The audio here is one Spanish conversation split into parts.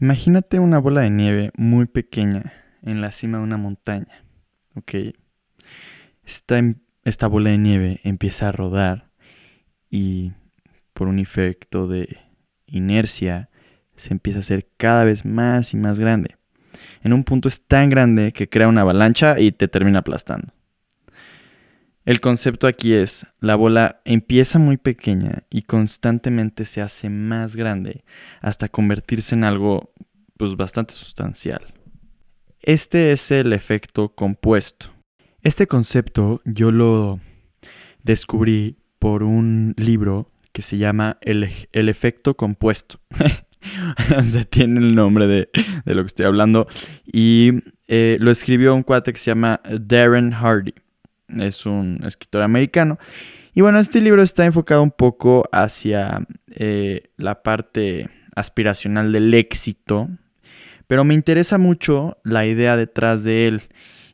Imagínate una bola de nieve muy pequeña en la cima de una montaña. Ok. Em, esta bola de nieve empieza a rodar y por un efecto de inercia se empieza a hacer cada vez más y más grande. En un punto es tan grande que crea una avalancha y te termina aplastando. El concepto aquí es, la bola empieza muy pequeña y constantemente se hace más grande hasta convertirse en algo pues bastante sustancial. Este es el efecto compuesto. Este concepto yo lo descubrí por un libro que se llama El, efecto compuesto. o sea, tiene el nombre de, lo que estoy hablando. Y eh, lo escribió un cuate que se llama Darren Hardy es un escritor americano. Y bueno, este libro está enfocado un poco hacia eh, la parte aspiracional del éxito, pero me interesa mucho la idea detrás de él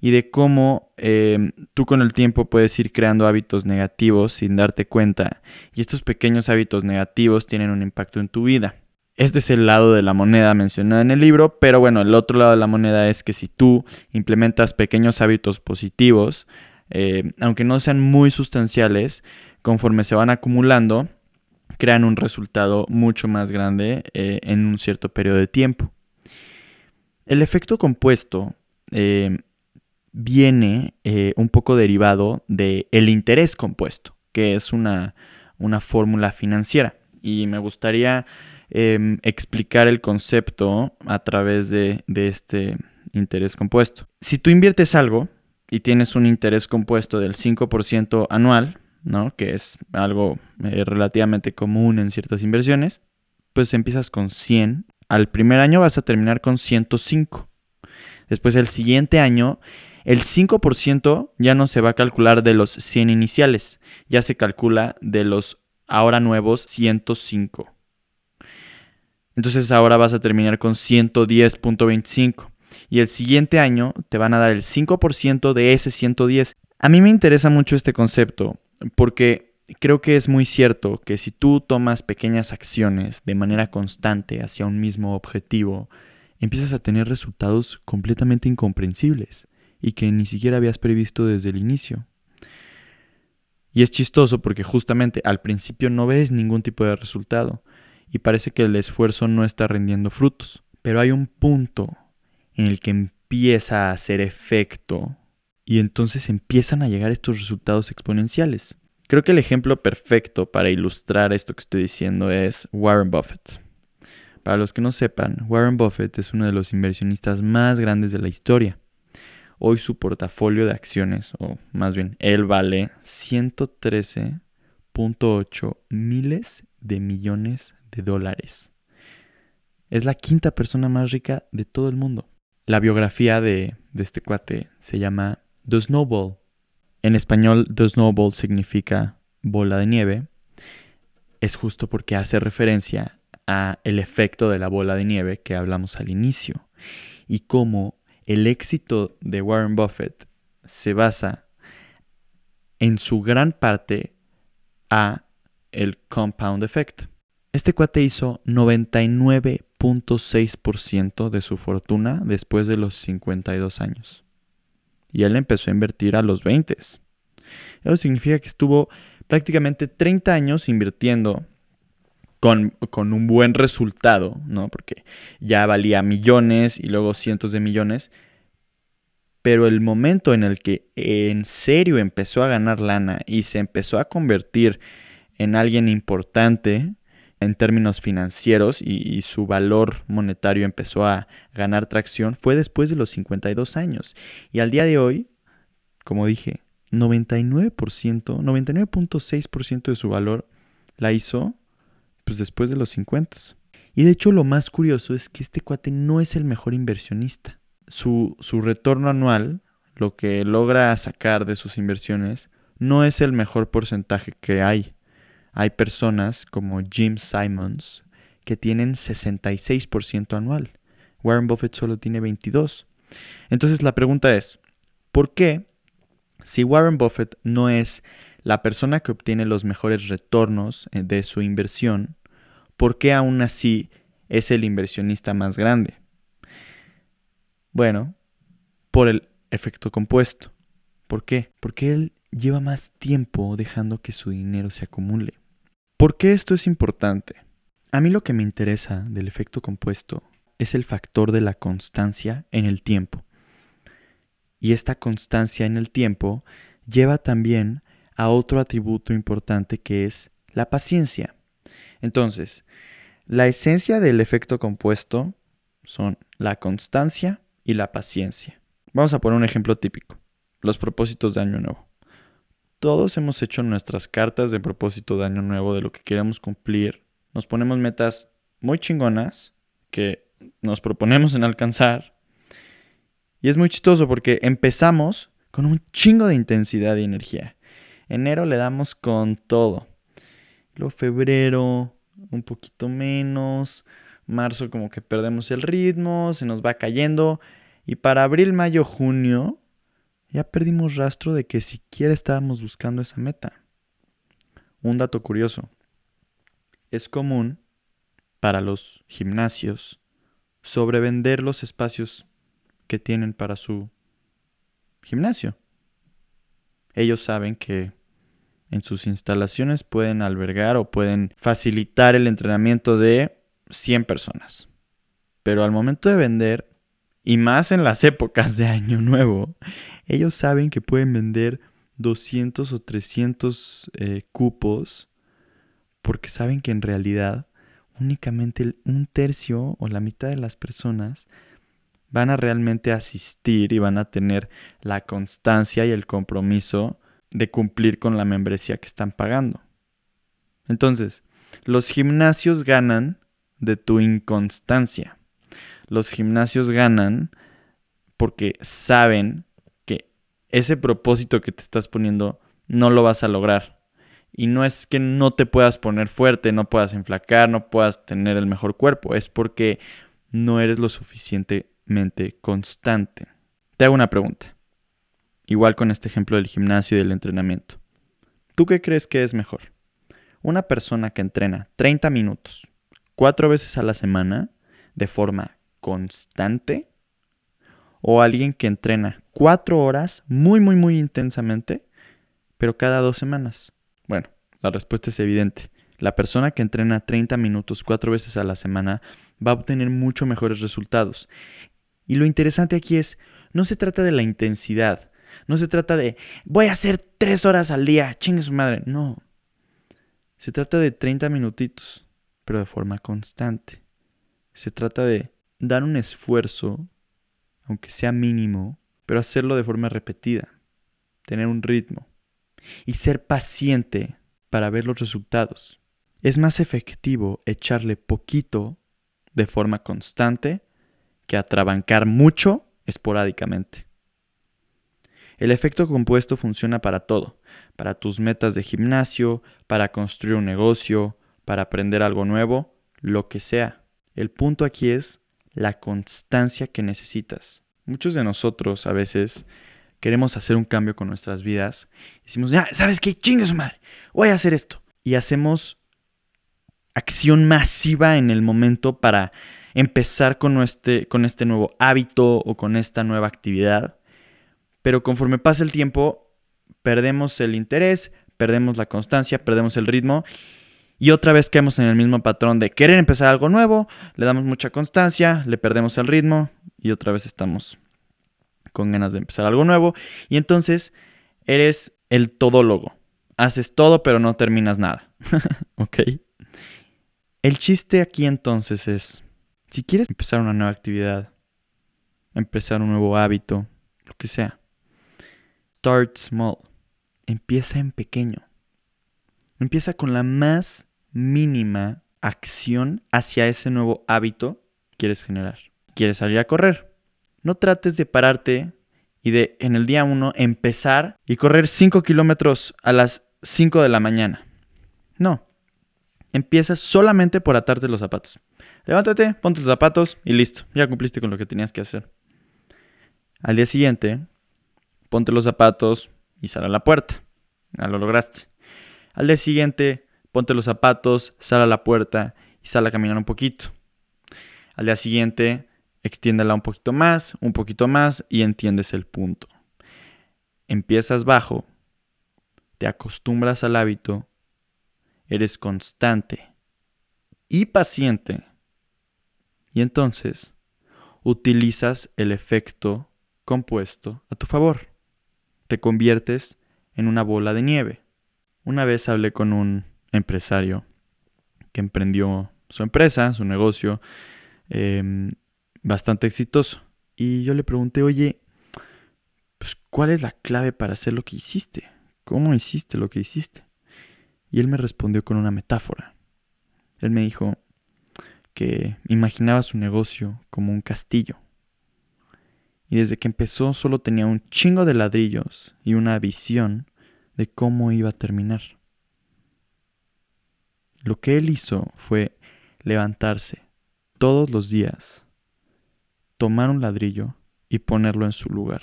y de cómo em, tú con el tiempo puedes ir creando hábitos negativos sin darte cuenta y estos pequeños hábitos negativos tienen un impacto en tu vida. Este es el lado de la moneda mencionado en el libro, pero bueno, el otro lado de la moneda es que si tú implementas pequeños hábitos positivos, eh, aunque no sean muy sustanciales, conforme se van acumulando, crean un resultado mucho más grande eh, en un cierto periodo de tiempo. El efecto compuesto eh, viene un poco derivado del el interés compuesto, que es una, fórmula financiera. Y me gustaría em, explicar el concepto a través de este interés compuesto. Si tú inviertes algo, y tienes un interés compuesto del 5% anual, ¿no? que es algo eh, relativamente común en ciertas inversiones, pues empiezas con 100. Al primer año vas a terminar con 105. Después el siguiente año, el 5% ya no se va a calcular de los 100 iniciales, ya se calcula de los ahora nuevos 105. Entonces ahora vas a terminar con 110.25 y el siguiente año te van a dar el 5% de ese 110. A mí me interesa mucho este concepto porque creo que es muy cierto que si tú tomas pequeñas acciones de manera constante hacia un mismo objetivo, empiezas a tener resultados completamente incomprensibles y que ni siquiera habías previsto desde el inicio. Y es chistoso porque justamente al principio no ves ningún tipo de resultado y parece que el esfuerzo no está rindiendo frutos. Pero hay un punto en el que empieza a hacer efecto y entonces empiezan a llegar estos resultados exponenciales. Creo que el ejemplo perfecto para ilustrar esto que estoy diciendo es Warren Buffett. Para los que no sepan, Warren Buffett es uno de los inversionistas más grandes de la historia. Hoy su portafolio de acciones, o más bien, él vale 113.8 miles de millones de dólares. Es la quinta persona más rica de todo el mundo. La biografía de, este cuate se llama The Snowball. En español, The Snowball significa bola de nieve. Es justo porque hace referencia a el efecto de la bola de nieve que hablamos al inicio y cómo el éxito de Warren Buffett se basa en su gran parte a el compound effect. Este cuate hizo 99.6% de su fortuna después de los 52 años. Y él empezó a invertir a los 20. Eso significa que estuvo prácticamente 30 años invirtiendo con, con, un buen resultado, ¿no? Porque ya valía millones y luego cientos de millones. Pero el momento en el que en serio empezó a ganar lana y se empezó a convertir en alguien importante, en términos financieros y, su valor monetario empezó a ganar tracción fue después de los 52 años. Y al día de hoy, como dije, 99%, 99.6% de su valor la hizo pues después de los 50. Y de hecho lo más curioso es que este cuate no es el mejor inversionista. Su, su retorno anual, lo que logra sacar de sus inversiones, no es el mejor porcentaje que hay. Hay personas como Jim Simons que tienen 66% anual. Warren Buffett solo tiene 22. Entonces la pregunta es, ¿por qué si Warren Buffett no es la persona que obtiene los mejores retornos eh, de su inversión, ¿por qué aún así es el inversionista más grande? Bueno, por el efecto compuesto. ¿Por qué? Porque él lleva más tiempo dejando que su dinero se acumule. ¿Por qué esto es importante? A mí lo que me interesa del efecto compuesto es el factor de la constancia en el tiempo. Y esta constancia en el tiempo lleva también a otro atributo importante que es la paciencia. Entonces, la esencia del efecto compuesto son la constancia y la paciencia. Vamos a poner un ejemplo típico, los propósitos de Año Nuevo. Todos hemos hecho nuestras cartas de propósito de Año Nuevo de lo que queremos cumplir. Nos ponemos metas muy chingonas que nos proponemos en alcanzar. Y es muy chistoso porque empezamos con un chingo de intensidad y energía. Enero le damos con todo. Luego febrero un poquito menos. Marzo como que perdemos el ritmo, se nos va cayendo. Y para abril, mayo, junio ya perdimos rastro de que siquiera estábamos buscando esa meta. Un dato curioso. Es común para los gimnasios sobrevender los espacios que tienen para su gimnasio. Ellos saben que en sus instalaciones pueden albergar o pueden facilitar el entrenamiento de 100 personas. Pero al momento de vender, y más en las épocas de Año Nuevo, ellos saben que pueden vender 200 o 300 eh, cupos porque saben que en realidad únicamente un tercio o la mitad de las personas van a realmente asistir y van a tener la constancia y el compromiso de cumplir con la membresía que están pagando. Entonces, los gimnasios ganan de tu inconstancia. Los gimnasios ganan porque saben ese propósito que te estás poniendo no lo vas a lograr. Y no es que no te puedas poner fuerte, no puedas enflacar, no puedas tener el mejor cuerpo, es porque no eres lo suficientemente constante. Te hago una pregunta. Igual con este ejemplo del gimnasio y del entrenamiento. ¿Tú qué crees que es mejor? Una persona que entrena 30 minutos, cuatro veces a la semana, de forma constante, o alguien que entrena cuatro horas muy, muy, muy intensamente, pero cada dos semanas. Bueno, la respuesta es evidente. La persona que entrena 30 minutos cuatro veces a la semana va a obtener mucho mejores resultados. Y lo interesante aquí es, no se trata de la intensidad, no se trata de voy a hacer tres horas al día, chingue su madre. No. Se trata de 30 minutitos, pero de forma constante. Se trata de dar un esfuerzo, aunque sea mínimo, pero hacerlo de forma repetida. Tener un ritmo. Y ser paciente para ver los resultados. Es más efectivo echarle poquito de forma constante que atrabancar mucho esporádicamente. El efecto compuesto funciona para todo, para tus metas de gimnasio, para construir un negocio, para aprender algo nuevo, lo que sea. El punto aquí es la constancia que necesitas. Muchos de nosotros a veces queremos hacer un cambio con nuestras vidas. Decimos, ya, ¿sabes qué? Chingue su madre, voy a hacer esto. Y hacemos acción masiva en el momento para empezar con este, con este nuevo hábito o con esta nueva actividad pero conforme pasa el tiempo, perdemos el interés, perdemos la constancia, perdemos el ritmo y otra vez caemos en el mismo patrón de querer empezar algo nuevo, le damos mucha constancia, le perdemos el ritmo y otra vez estamos con ganas de empezar algo nuevo y entonces eres el todólogo. Haces todo pero no terminas nada. ¿Ok? El chiste aquí entonces es, si quieres empezar una nueva actividad, empezar un nuevo hábito, lo que sea, Start small. Empieza en pequeño. Empieza con la más mínima acción hacia ese nuevo hábito que quieres generar. Quieres salir a correr. No trates de pararte y de en el día 1 empezar y correr 5 kilómetros a las 5 de la mañana. No. Empieza solamente por atarte los zapatos. Levántate, ponte los zapatos y listo. Ya cumpliste con lo que tenías que hacer. Al día siguiente, ponte los zapatos y sal a la puerta. Ya lo lograste. Al día siguiente, ponte los zapatos, sal a la puerta y sal a caminar un poquito. Al día siguiente, extiéndela un poquito más, un poquito más y entiendes el punto. Empiezas bajo, te acostumbras al hábito, eres constante y paciente. Y entonces utilizas el efecto compuesto a tu favor. Te conviertes en una bola de nieve. Una vez hablé con un empresario que emprendió su empresa, su negocio, em, bastante exitoso. Y yo le pregunté, oye, pues, ¿cuál es la clave para hacer lo que hiciste? ¿Cómo hiciste lo que hiciste? Y él me respondió con una metáfora. Él me dijo que imaginaba su negocio como un castillo. Y desde que empezó solo tenía un chingo de ladrillos y una visión de cómo iba a terminar. Lo que él hizo fue levantarse todos los días, tomar un ladrillo y ponerlo en su lugar.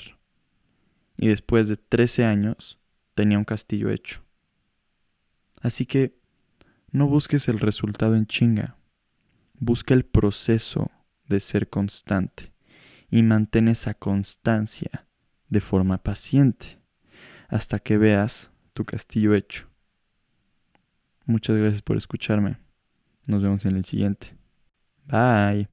Y después de 13 años tenía un castillo hecho. Así que no busques el resultado en chinga, busca el proceso de ser constante y mantén esa constancia de forma paciente hasta que veas tu castillo hecho. Muchas gracias por escucharme. Nos vemos en el siguiente. Bye.